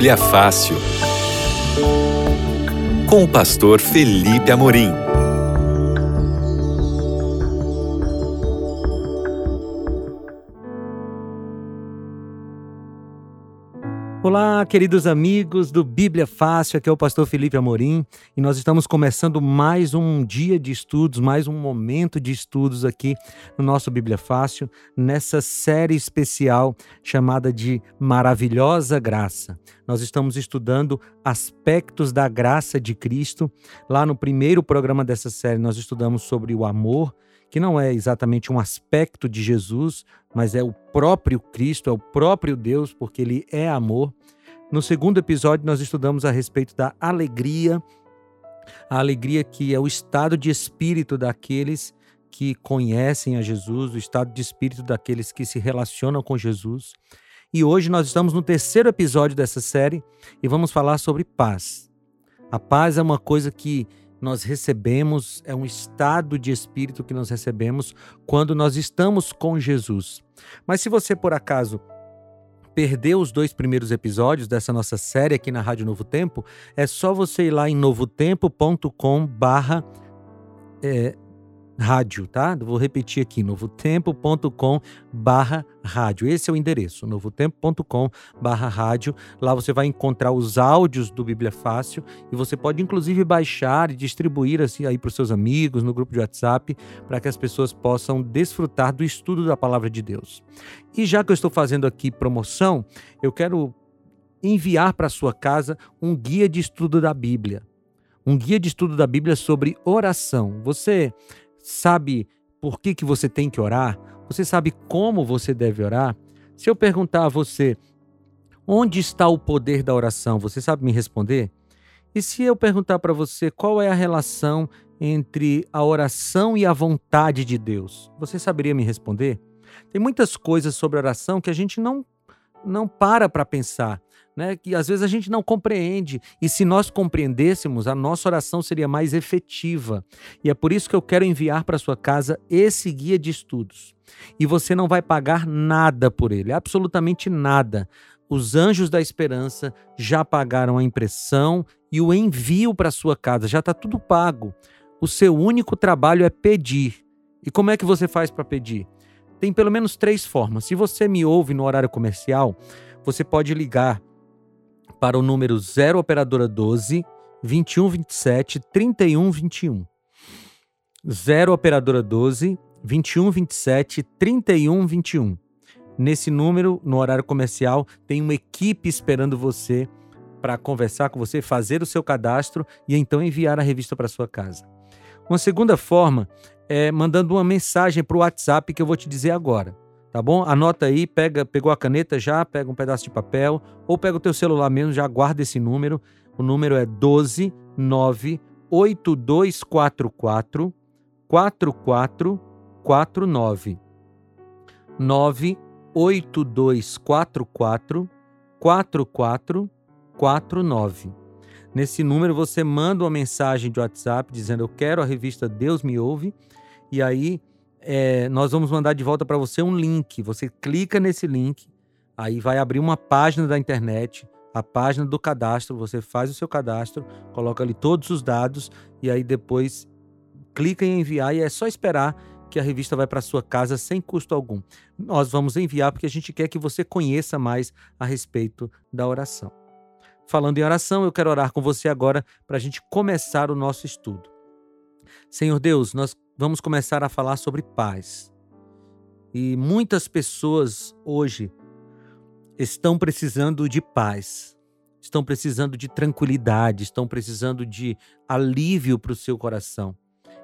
Bíblia Fácil. Com o pastor Felipe Amorim. Olá, queridos amigos do Bíblia Fácil, aqui é o pastor Felipe Amorim e nós estamos começando mais um dia de estudos, mais um momento de estudos aqui no nosso Bíblia Fácil, nessa série especial chamada de Maravilhosa Graça. Nós estamos estudando aspectos da graça de Cristo. Lá no primeiro programa dessa série, nós estudamos sobre o amor, que não é exatamente um aspecto de Jesus, mas é o próprio Cristo, é o próprio Deus, porque ele é amor. No segundo episódio, nós estudamos a respeito da alegria, a alegria que é o estado de espírito daqueles que conhecem a Jesus, o estado de espírito daqueles que se relacionam com Jesus. E hoje nós estamos no terceiro episódio dessa série e vamos falar sobre paz. A paz é uma coisa que nós recebemos, é um estado de espírito que nós recebemos quando nós estamos com Jesus. Mas se você por acaso perdeu os dois primeiros episódios dessa nossa série aqui na Rádio Novo Tempo, é só você ir lá em novotempo.com barra é, rádio, tá? Vou repetir aqui, novotempo.com barra rádio. Esse é o endereço, novotempo.com barra rádio. Lá você vai encontrar os áudios do Bíblia Fácil e você pode inclusive baixar e distribuir assim aí para os seus amigos no grupo de WhatsApp para que as pessoas possam desfrutar do estudo da palavra de Deus. E já que eu estou fazendo aqui promoção, eu quero enviar para sua casa um guia de estudo da Bíblia um guia de estudo da Bíblia sobre oração. Você sabe por que, que você tem que orar? Você sabe como você deve orar? Se eu perguntar a você, onde está o poder da oração, você sabe me responder? E se eu perguntar para você qual é a relação entre a oração e a vontade de Deus, você saberia me responder? Tem muitas coisas sobre oração que a gente não não para para pensar né, que às vezes a gente não compreende. E se nós compreendêssemos, a nossa oração seria mais efetiva. E é por isso que eu quero enviar para sua casa esse guia de estudos. E você não vai pagar nada por ele, absolutamente nada. Os anjos da esperança já pagaram a impressão e o envio para sua casa, já está tudo pago. O seu único trabalho é pedir. E como é que você faz para pedir? Tem pelo menos três formas. Se você me ouve no horário comercial, você pode ligar para o número 0 operadora 12 2127 3121. 0 operadora 12 2127 3121. Nesse número, no horário comercial, tem uma equipe esperando você para conversar com você, fazer o seu cadastro e então enviar a revista para sua casa. Uma segunda forma é mandando uma mensagem para o WhatsApp que eu vou te dizer agora tá bom? Anota aí, pega, pegou a caneta já, pega um pedaço de papel ou pega o teu celular mesmo, já guarda esse número. O número é 12 9 8244 4449. 98244 4449. Nesse número você manda uma mensagem de WhatsApp dizendo eu quero a revista Deus me ouve e aí é, nós vamos mandar de volta para você um link. Você clica nesse link, aí vai abrir uma página da internet, a página do cadastro. Você faz o seu cadastro, coloca ali todos os dados e aí depois clica em enviar e é só esperar que a revista vai para sua casa sem custo algum. Nós vamos enviar porque a gente quer que você conheça mais a respeito da oração. Falando em oração, eu quero orar com você agora para a gente começar o nosso estudo. Senhor Deus, nós vamos começar a falar sobre paz. E muitas pessoas hoje estão precisando de paz, estão precisando de tranquilidade, estão precisando de alívio para o seu coração.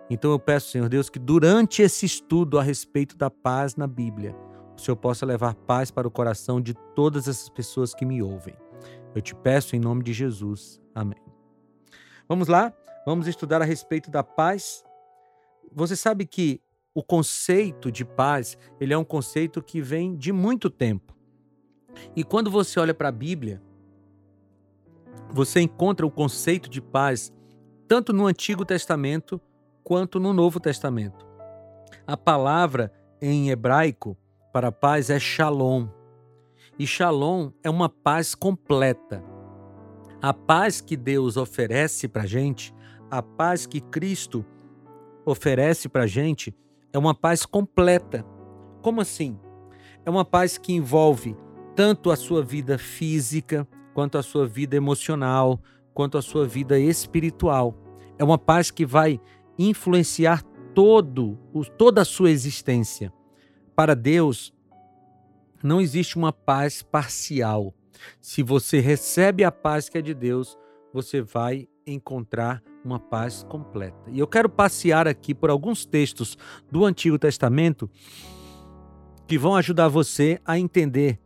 Então eu peço, Senhor Deus, que durante esse estudo a respeito da paz na Bíblia, o Senhor possa levar paz para o coração de todas essas pessoas que me ouvem. Eu te peço em nome de Jesus. Amém. Vamos lá? Vamos estudar a respeito da paz você sabe que o conceito de paz, ele é um conceito que vem de muito tempo. E quando você olha para a Bíblia, você encontra o conceito de paz tanto no Antigo Testamento quanto no Novo Testamento. A palavra em hebraico para paz é shalom. E shalom é uma paz completa. A paz que Deus oferece para gente, a paz que Cristo oferece para gente, é uma paz completa. Como assim? É uma paz que envolve tanto a sua vida física, quanto a sua vida emocional, quanto a sua vida espiritual. É uma paz que vai influenciar todo, toda a sua existência. Para Deus, não existe uma paz parcial. Se você recebe a paz que é de Deus, você vai encontrar uma paz completa. E eu quero passear aqui por alguns textos do Antigo Testamento que vão ajudar você a entender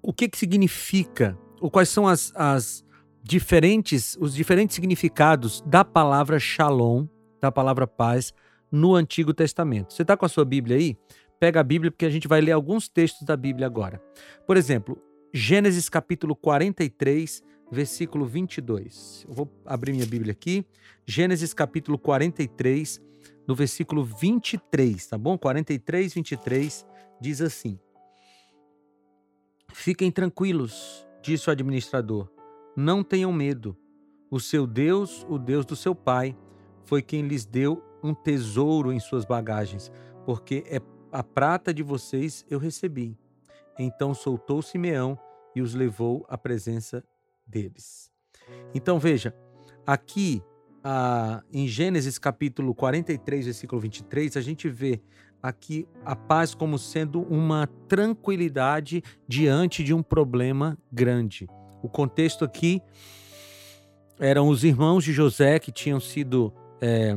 o que, que significa, ou quais são as, as diferentes, os diferentes significados da palavra shalom, da palavra paz, no Antigo Testamento. Você está com a sua Bíblia aí? Pega a Bíblia porque a gente vai ler alguns textos da Bíblia agora. Por exemplo, Gênesis capítulo 43, versículo 22. Eu vou abrir minha Bíblia aqui. Gênesis capítulo 43, no versículo 23, tá bom? 43, 23 diz assim: Fiquem tranquilos, disse o administrador. Não tenham medo. O seu Deus, o Deus do seu pai, foi quem lhes deu um tesouro em suas bagagens, porque é a prata de vocês eu recebi. Então soltou Simeão e os levou à presença deles. Então veja, aqui ah, em Gênesis capítulo 43, versículo 23, a gente vê aqui a paz como sendo uma tranquilidade diante de um problema grande. O contexto aqui eram os irmãos de José que tinham sido é,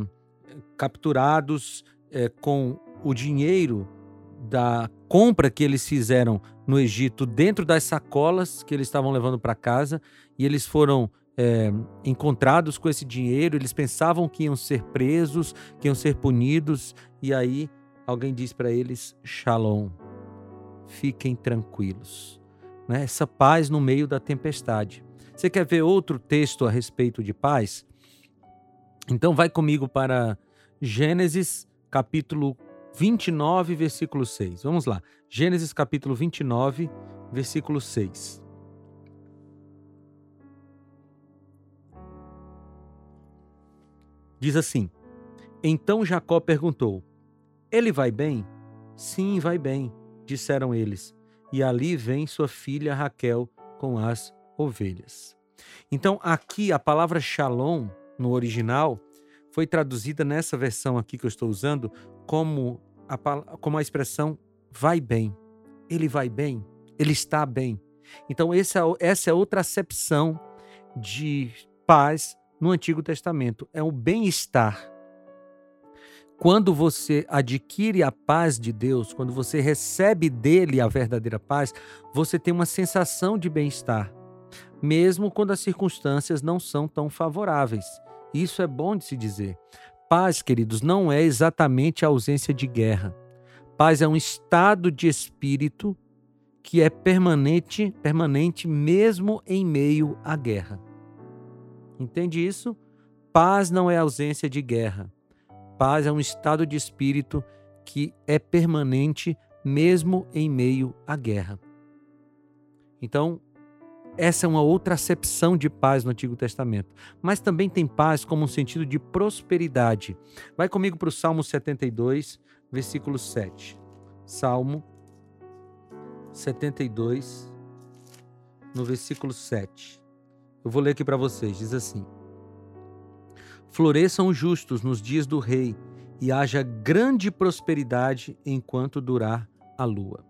capturados é, com o dinheiro da compra que eles fizeram no Egito dentro das sacolas que eles estavam levando para casa e eles foram é, encontrados com esse dinheiro. Eles pensavam que iam ser presos, que iam ser punidos e aí alguém diz para eles: Shalom, fiquem tranquilos. Né? Essa paz no meio da tempestade. Você quer ver outro texto a respeito de paz? Então vai comigo para Gênesis capítulo 29, versículo 6. Vamos lá. Gênesis capítulo 29, versículo 6. Diz assim: Então Jacó perguntou: Ele vai bem? Sim, vai bem, disseram eles. E ali vem sua filha Raquel com as ovelhas. Então, aqui a palavra shalom no original foi traduzida nessa versão aqui que eu estou usando como a, como a expressão vai bem. Ele vai bem, ele está bem. Então, essa, essa é outra acepção de paz no Antigo Testamento. É o bem-estar. Quando você adquire a paz de Deus, quando você recebe dele a verdadeira paz, você tem uma sensação de bem-estar, mesmo quando as circunstâncias não são tão favoráveis. Isso é bom de se dizer. Paz, queridos, não é exatamente a ausência de guerra. Paz é um estado de espírito que é permanente, permanente mesmo em meio à guerra. Entende isso? Paz não é ausência de guerra. Paz é um estado de espírito que é permanente mesmo em meio à guerra. Então, essa é uma outra acepção de paz no Antigo Testamento. Mas também tem paz como um sentido de prosperidade. Vai comigo para o Salmo 72, versículo 7. Salmo 72, no versículo 7. Eu vou ler aqui para vocês. Diz assim: Floresçam os justos nos dias do rei, e haja grande prosperidade enquanto durar a lua.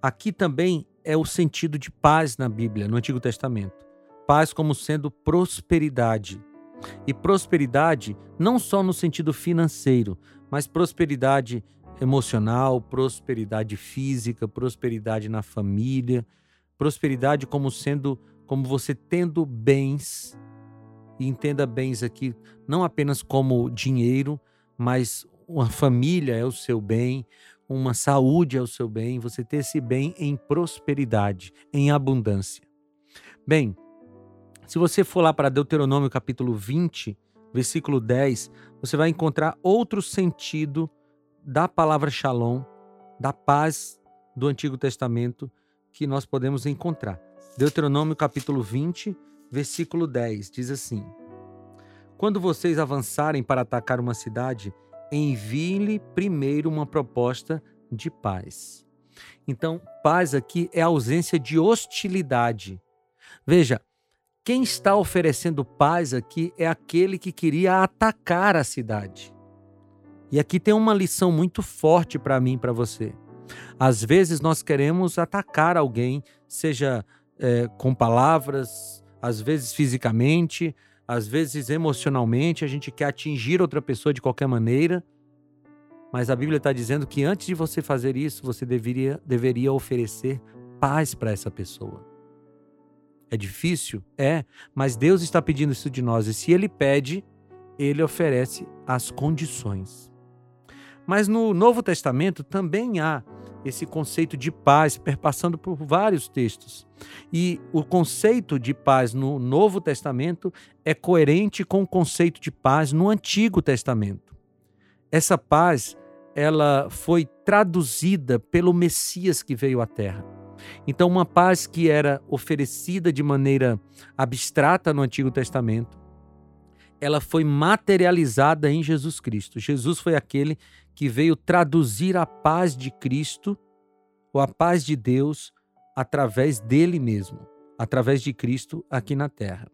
Aqui também é o sentido de paz na Bíblia, no Antigo Testamento. Paz como sendo prosperidade. E prosperidade não só no sentido financeiro, mas prosperidade emocional, prosperidade física, prosperidade na família, prosperidade como sendo como você tendo bens. E entenda bens aqui não apenas como dinheiro, mas uma família é o seu bem, uma saúde ao seu bem, você ter esse bem em prosperidade, em abundância. Bem, se você for lá para Deuteronômio capítulo 20, versículo 10, você vai encontrar outro sentido da palavra shalom, da paz do Antigo Testamento que nós podemos encontrar. Deuteronômio capítulo 20, versículo 10, diz assim: Quando vocês avançarem para atacar uma cidade, envie-lhe primeiro uma proposta de paz. Então, paz aqui é ausência de hostilidade. Veja, quem está oferecendo paz aqui é aquele que queria atacar a cidade. E aqui tem uma lição muito forte para mim e para você. Às vezes nós queremos atacar alguém, seja é, com palavras, às vezes fisicamente, às vezes emocionalmente, a gente quer atingir outra pessoa de qualquer maneira. Mas a Bíblia está dizendo que antes de você fazer isso, você deveria, deveria oferecer paz para essa pessoa. É difícil? É, mas Deus está pedindo isso de nós. E se Ele pede, Ele oferece as condições. Mas no Novo Testamento também há esse conceito de paz perpassando por vários textos. E o conceito de paz no Novo Testamento é coerente com o conceito de paz no Antigo Testamento. Essa paz ela foi traduzida pelo Messias que veio à Terra. Então, uma paz que era oferecida de maneira abstrata no Antigo Testamento, ela foi materializada em Jesus Cristo. Jesus foi aquele que veio traduzir a paz de Cristo, ou a paz de Deus, através dele mesmo, através de Cristo aqui na terra.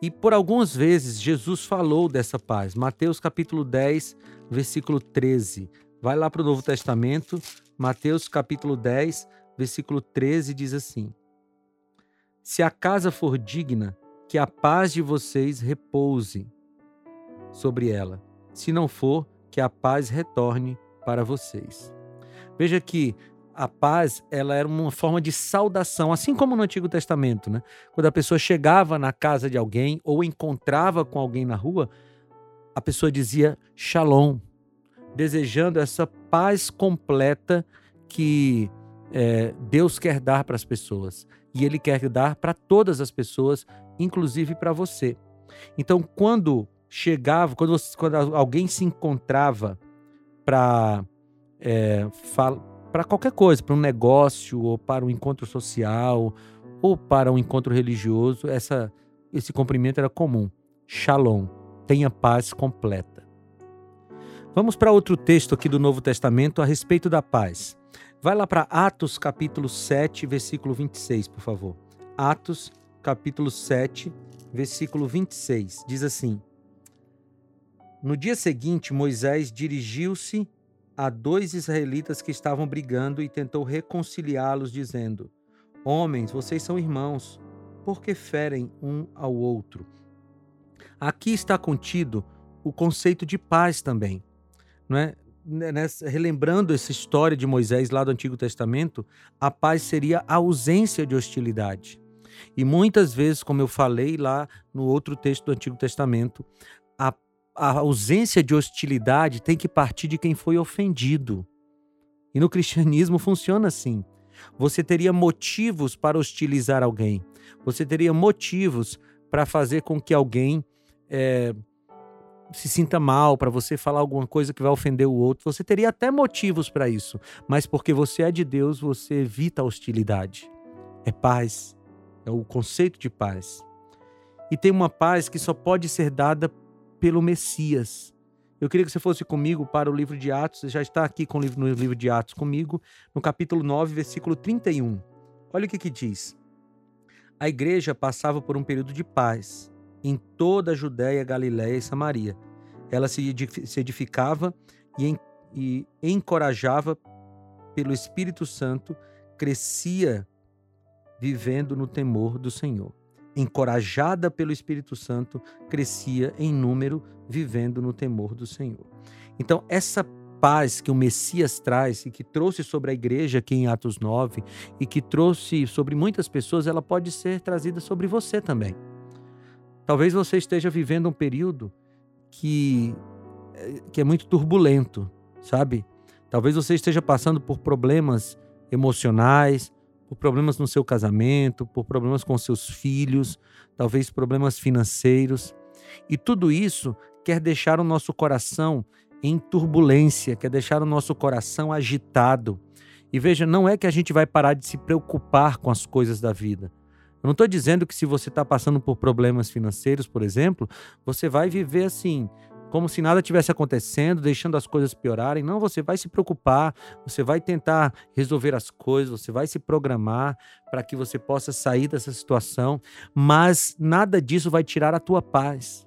E por algumas vezes Jesus falou dessa paz. Mateus capítulo 10, versículo 13. Vai lá para o Novo Testamento, Mateus capítulo 10, versículo 13 diz assim: Se a casa for digna, que a paz de vocês repouse sobre ela. Se não for, que a paz retorne para vocês. Veja que a paz ela era uma forma de saudação, assim como no Antigo Testamento, né? Quando a pessoa chegava na casa de alguém ou encontrava com alguém na rua, a pessoa dizia Shalom, desejando essa paz completa que é, Deus quer dar para as pessoas. E Ele quer dar para todas as pessoas, inclusive para você. Então, quando chegava, quando, você, quando alguém se encontrava para é, para qualquer coisa, para um negócio ou para um encontro social ou para um encontro religioso, essa, esse cumprimento era comum. Shalom, tenha paz completa. Vamos para outro texto aqui do Novo Testamento a respeito da paz. Vai lá para Atos capítulo 7, versículo 26, por favor. Atos capítulo 7, versículo 26. Diz assim: No dia seguinte, Moisés dirigiu-se a dois israelitas que estavam brigando e tentou reconciliá-los, dizendo: Homens, vocês são irmãos, por que ferem um ao outro? Aqui está contido o conceito de paz também. Não é? Né, relembrando essa história de Moisés lá do Antigo Testamento, a paz seria a ausência de hostilidade. E muitas vezes, como eu falei lá no outro texto do Antigo Testamento, a, a ausência de hostilidade tem que partir de quem foi ofendido. E no cristianismo funciona assim. Você teria motivos para hostilizar alguém. Você teria motivos para fazer com que alguém é, se sinta mal, para você falar alguma coisa que vai ofender o outro. Você teria até motivos para isso, mas porque você é de Deus, você evita a hostilidade. É paz, é o conceito de paz. E tem uma paz que só pode ser dada pelo Messias. Eu queria que você fosse comigo para o livro de Atos, você já está aqui com o livro, no livro de Atos comigo, no capítulo 9, versículo 31. Olha o que, que diz. A igreja passava por um período de paz em toda a Judéia, Galiléia e Samaria. Ela se edificava e, e encorajava pelo Espírito Santo, crescia vivendo no temor do Senhor. Encorajada pelo Espírito Santo, crescia em número, vivendo no temor do Senhor. Então, essa paz que o Messias traz e que trouxe sobre a igreja aqui em Atos 9 e que trouxe sobre muitas pessoas, ela pode ser trazida sobre você também. Talvez você esteja vivendo um período que, eh, que é muito turbulento, sabe? Talvez você esteja passando por problemas emocionais, por problemas no seu casamento, por problemas com seus filhos, talvez problemas financeiros. E tudo isso quer deixar o nosso coração em turbulência, quer deixar o nosso coração agitado. E veja, não é que a gente vai parar de se preocupar com as coisas da vida, Eu não estou dizendo que se você está passando por problemas financeiros, por exemplo, você vai viver assim, como se nada tivesse acontecendo, deixando as coisas piorarem. Não, você vai se preocupar, você vai tentar resolver as coisas, você vai se programar para que você possa sair dessa situação, mas nada disso vai tirar a tua paz.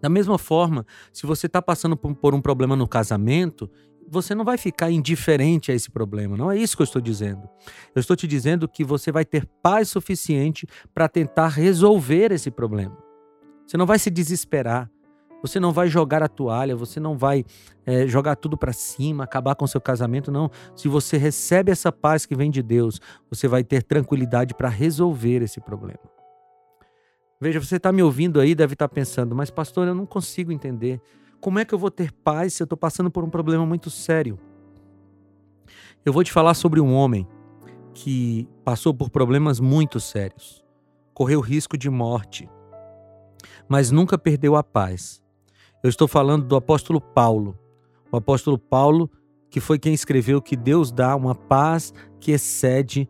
Da mesma forma, se você está passando por um problema no casamento, você não vai ficar indiferente a esse problema. Não é isso que eu estou dizendo. Eu estou te dizendo que você vai ter paz suficiente para tentar resolver esse problema. Você não vai se desesperar. Você não vai jogar a toalha, você não vai é, jogar tudo para cima, acabar com seu casamento, não. Se você recebe essa paz que vem de Deus, você vai ter tranquilidade para resolver esse problema. Veja, você está me ouvindo aí, deve estar tá pensando, mas pastor, eu não consigo entender. Como é que eu vou ter paz se eu estou passando por um problema muito sério? Eu vou te falar sobre um homem que passou por problemas muito sérios, correu risco de morte, mas nunca perdeu a paz. Eu estou falando do apóstolo Paulo. O apóstolo Paulo, que foi quem escreveu que Deus dá uma paz que excede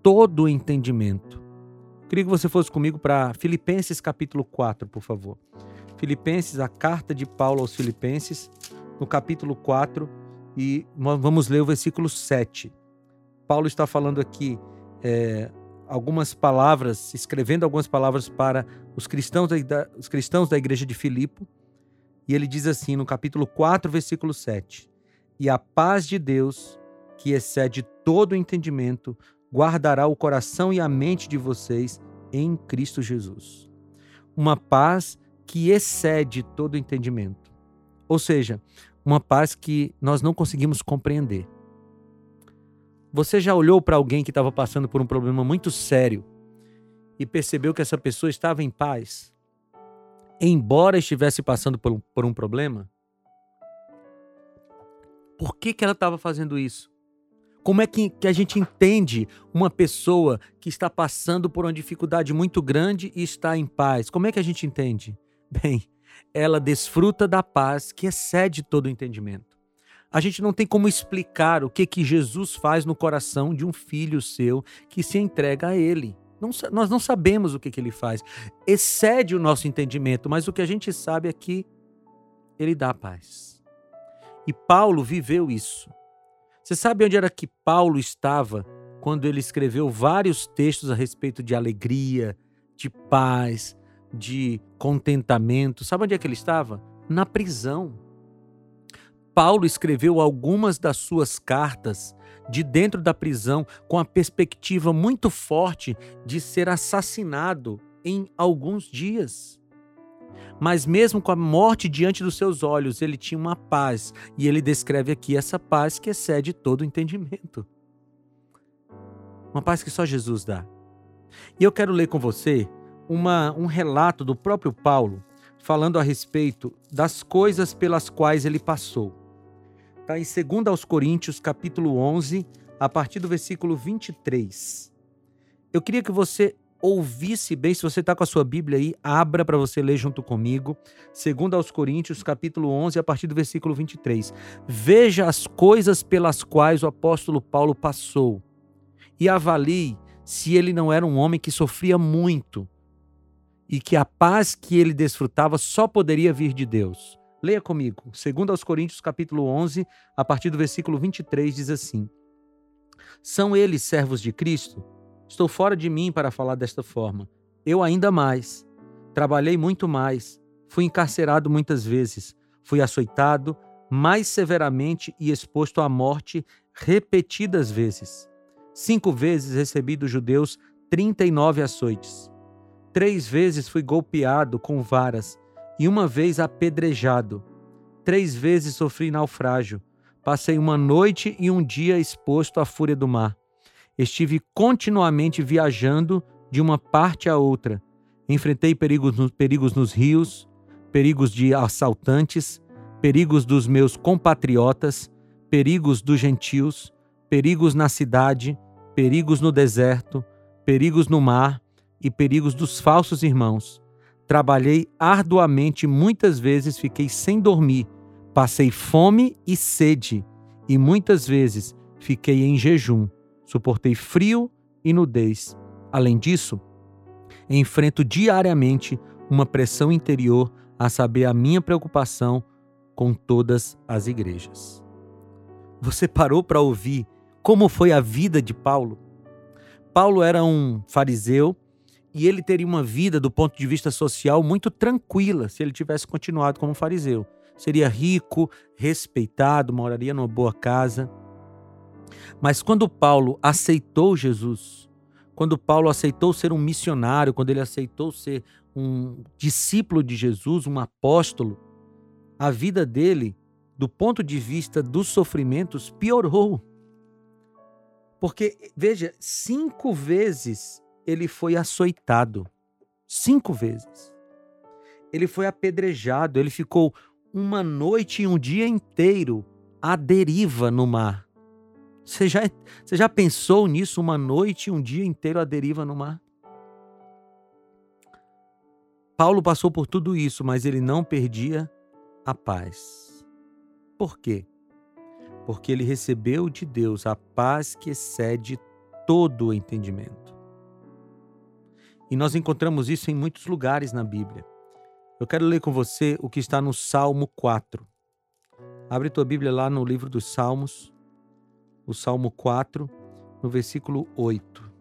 todo o entendimento. Queria que você fosse comigo para Filipenses capítulo 4, por favor. Filipenses, a carta de Paulo aos Filipenses, no capítulo 4, e vamos ler o versículo 7. Paulo está falando aqui é, algumas palavras, escrevendo algumas palavras para os cristãos da, os cristãos da igreja de Filipe, e ele diz assim no capítulo 4, versículo 7: E a paz de Deus, que excede todo o entendimento, guardará o coração e a mente de vocês em Cristo Jesus. Uma paz que excede todo o entendimento. Ou seja, uma paz que nós não conseguimos compreender. Você já olhou para alguém que estava passando por um problema muito sério e percebeu que essa pessoa estava em paz? Embora estivesse passando por um, por um problema? Por que, que ela estava fazendo isso? Como é que, que a gente entende uma pessoa que está passando por uma dificuldade muito grande e está em paz? Como é que a gente entende? Bem, ela desfruta da paz que excede todo o entendimento. A gente não tem como explicar o que que Jesus faz no coração de um filho seu que se entrega a ele. Não, nós não sabemos o que, que ele faz. Excede o nosso entendimento, mas o que a gente sabe é que ele dá paz. E Paulo viveu isso. Você sabe onde era que Paulo estava quando ele escreveu vários textos a respeito de alegria, de paz, de contentamento? Sabe onde é que ele estava? Na prisão. Paulo escreveu algumas das suas cartas de dentro da prisão com a perspectiva muito forte de ser assassinado em alguns dias. Mas mesmo com a morte diante dos seus olhos, ele tinha uma paz, e ele descreve aqui essa paz que excede todo entendimento. Uma paz que só Jesus dá. E eu quero ler com você uma, um relato do próprio Paulo falando a respeito das coisas pelas quais ele passou. Está em 2 aos Coríntios, capítulo 11, a partir do versículo 23. Eu queria que você ouvisse bem, se você está com a sua Bíblia aí, abra para você ler junto comigo. 2 aos Coríntios, capítulo 11, a partir do versículo 23. Veja as coisas pelas quais o apóstolo Paulo passou e avalie se ele não era um homem que sofria muito e que a paz que ele desfrutava só poderia vir de Deus. Leia comigo. Segundo aos Coríntios, capítulo 11, a partir do versículo 23, diz assim: São eles servos de Cristo? Estou fora de mim para falar desta forma. Eu ainda mais. Trabalhei muito mais. Fui encarcerado muitas vezes. Fui açoitado mais severamente e exposto à morte repetidas vezes. Cinco vezes recebi dos judeus 39 açoites. Três vezes fui golpeado com varas e uma vez apedrejado. Três vezes sofri naufrágio. Passei uma noite e um dia exposto à fúria do mar. Estive continuamente viajando de uma parte a outra. Enfrentei perigos, perigos nos rios, perigos de assaltantes, perigos dos meus compatriotas, perigos dos gentios, perigos na cidade, perigos no deserto, perigos no mar e perigos dos falsos irmãos Trabalhei arduamente, muitas vezes fiquei sem dormir, passei fome e sede, e muitas vezes fiquei em jejum, suportei frio e nudez. Além disso, enfrento diariamente uma pressão interior, a saber, a minha preocupação com todas as igrejas. Você parou para ouvir como foi a vida de Paulo? Paulo era um fariseu e ele teria uma vida do ponto de vista social muito tranquila se ele tivesse continuado como fariseu. Seria rico, respeitado, moraria numa boa casa. Mas quando Paulo aceitou Jesus, quando Paulo aceitou ser um missionário, quando ele aceitou ser um discípulo de Jesus, um apóstolo, a vida dele, do ponto de vista dos sofrimentos, piorou. Porque, veja, cinco vezes ele foi açoitado. Cinco vezes. Ele foi apedrejado, ele ficou uma noite e um dia inteiro à deriva no mar. Você já, você já pensou nisso, uma noite e um dia inteiro à deriva no mar? Paulo passou por tudo isso, mas ele não perdia a paz. Por quê? Porque ele recebeu de Deus a paz que excede todo o entendimento. E nós encontramos isso em muitos lugares na Bíblia. Eu quero ler com você o que está no Salmo 4. Abre tua Bíblia lá no livro dos Salmos, o Salmo 4, no versículo 8.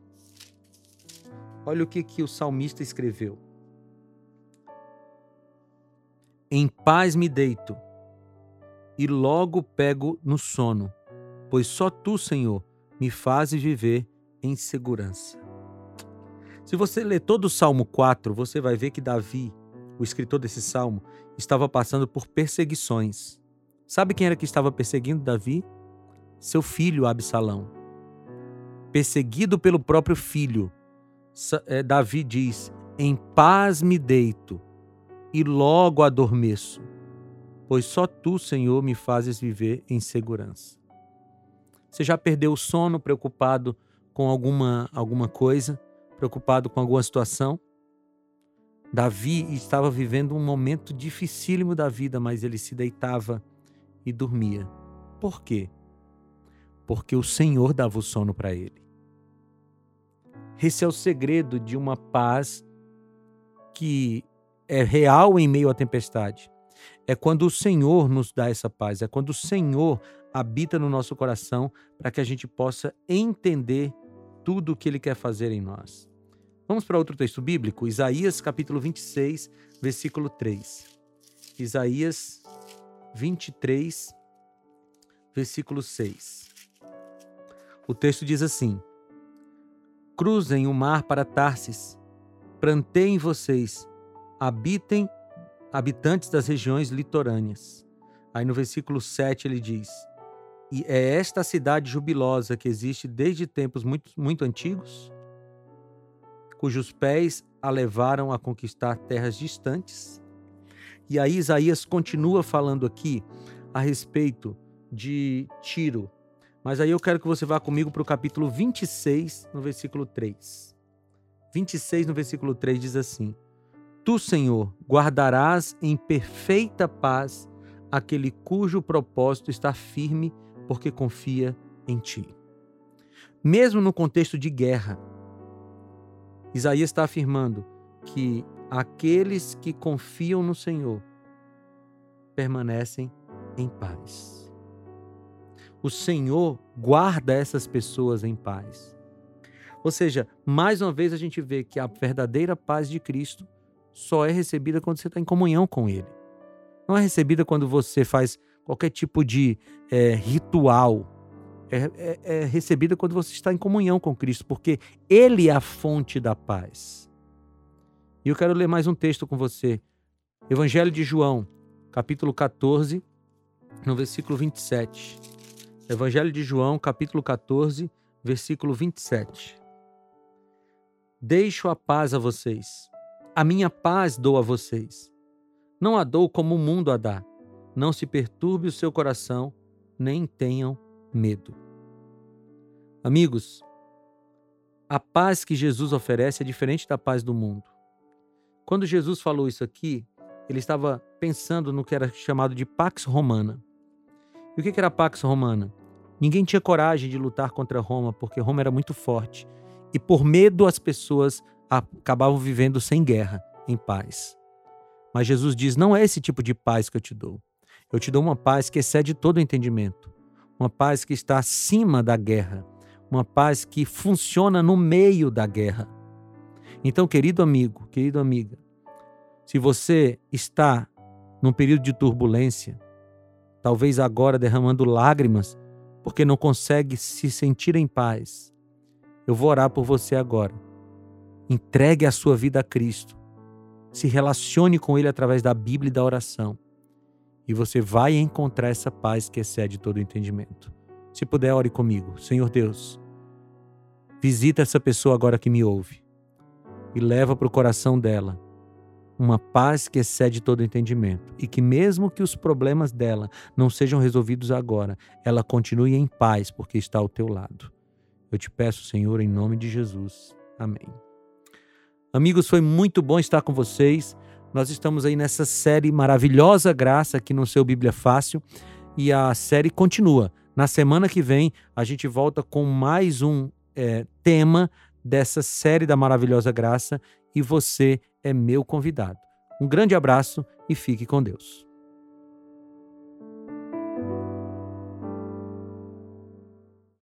Olha o que, que o salmista escreveu. Em paz me deito e logo pego no sono, pois só tu, Senhor, me fazes viver em segurança. Se você ler todo o Salmo 4, você vai ver que Davi, o escritor desse salmo, estava passando por perseguições. Sabe quem era que estava perseguindo Davi? Seu filho Absalão. Perseguido pelo próprio filho, eh, Davi diz: Em paz me deito e logo adormeço, pois só tu, Senhor, me fazes viver em segurança. Você já perdeu o sono preocupado com alguma, alguma coisa? Preocupado com alguma situação. Davi estava vivendo um momento dificílimo da vida, mas ele se deitava e dormia. Por quê? Porque o Senhor dava o sono para ele. Esse é o segredo de uma paz que é real em meio à tempestade. É quando o Senhor nos dá essa paz, é quando o Senhor habita no nosso coração para que a gente possa entender tudo o que Ele quer fazer em nós. Vamos para outro texto bíblico, Isaías capítulo 26, versículo 3. Isaías 23, versículo 6. O texto diz assim: Cruzem o mar para Tarsis, planteiem vocês, habitem habitantes das regiões litorâneas. Aí no versículo 7 ele diz: E é esta cidade jubilosa que existe desde tempos muito, muito antigos? Cujos pés a levaram a conquistar terras distantes. E aí Isaías continua falando aqui a respeito de Tiro. Mas aí eu quero que você vá comigo para o capítulo 26, no versículo 3. 26, no versículo 3 diz assim: Tu, Senhor, guardarás em perfeita paz aquele cujo propósito está firme, porque confia em ti. Mesmo no contexto de guerra, Isaías está afirmando que aqueles que confiam no Senhor permanecem em paz. O Senhor guarda essas pessoas em paz. Ou seja, mais uma vez a gente vê que a verdadeira paz de Cristo só é recebida quando você está em comunhão com Ele. Não é recebida quando você faz qualquer tipo de é, ritual é, é, é recebida quando você está em comunhão com Cristo, porque Ele é a fonte da paz. E eu quero ler mais um texto com você. Evangelho de João, capítulo 14, no versículo 27. Evangelho de João, capítulo 14, versículo 27. Deixo a paz a vocês. A minha paz dou a vocês. Não a dou como o mundo a dá. Não se perturbe o seu coração, nem tenham medo. Amigos, a paz que Jesus oferece é diferente da paz do mundo. Quando Jesus falou isso aqui, ele estava pensando no que era chamado de Pax Romana. E o que era Pax Romana? Ninguém tinha coragem de lutar contra Roma, porque Roma era muito forte. E por medo as pessoas acabavam vivendo sem guerra, em paz. Mas Jesus diz: não é esse tipo de paz que eu te dou. Eu te dou uma paz que excede todo o entendimento, uma paz que está acima da guerra, uma paz que funciona no meio da guerra. Então, querido amigo, querida amiga, se você está num período de turbulência, talvez agora derramando lágrimas porque não consegue se sentir em paz, eu vou orar por você agora. Entregue a sua vida a Cristo. Se relacione com Ele através da Bíblia e da oração. E você vai encontrar essa paz que excede todo entendimento. Se puder, ore comigo. Senhor Deus, visita essa pessoa agora que me ouve e leva para o coração dela uma paz que excede todo entendimento e que, mesmo que os problemas dela não sejam resolvidos agora, ela continue em paz porque está ao teu lado. Eu te peço, Senhor, em nome de Jesus. Amém. Amigos, foi muito bom estar com vocês. Nós estamos aí nessa série maravilhosa graça aqui no seu Bíblia Fácil e a série continua. Na semana que vem, a gente volta com mais um é, tema dessa série da maravilhosa graça e você é meu convidado. Um grande abraço e fique com Deus.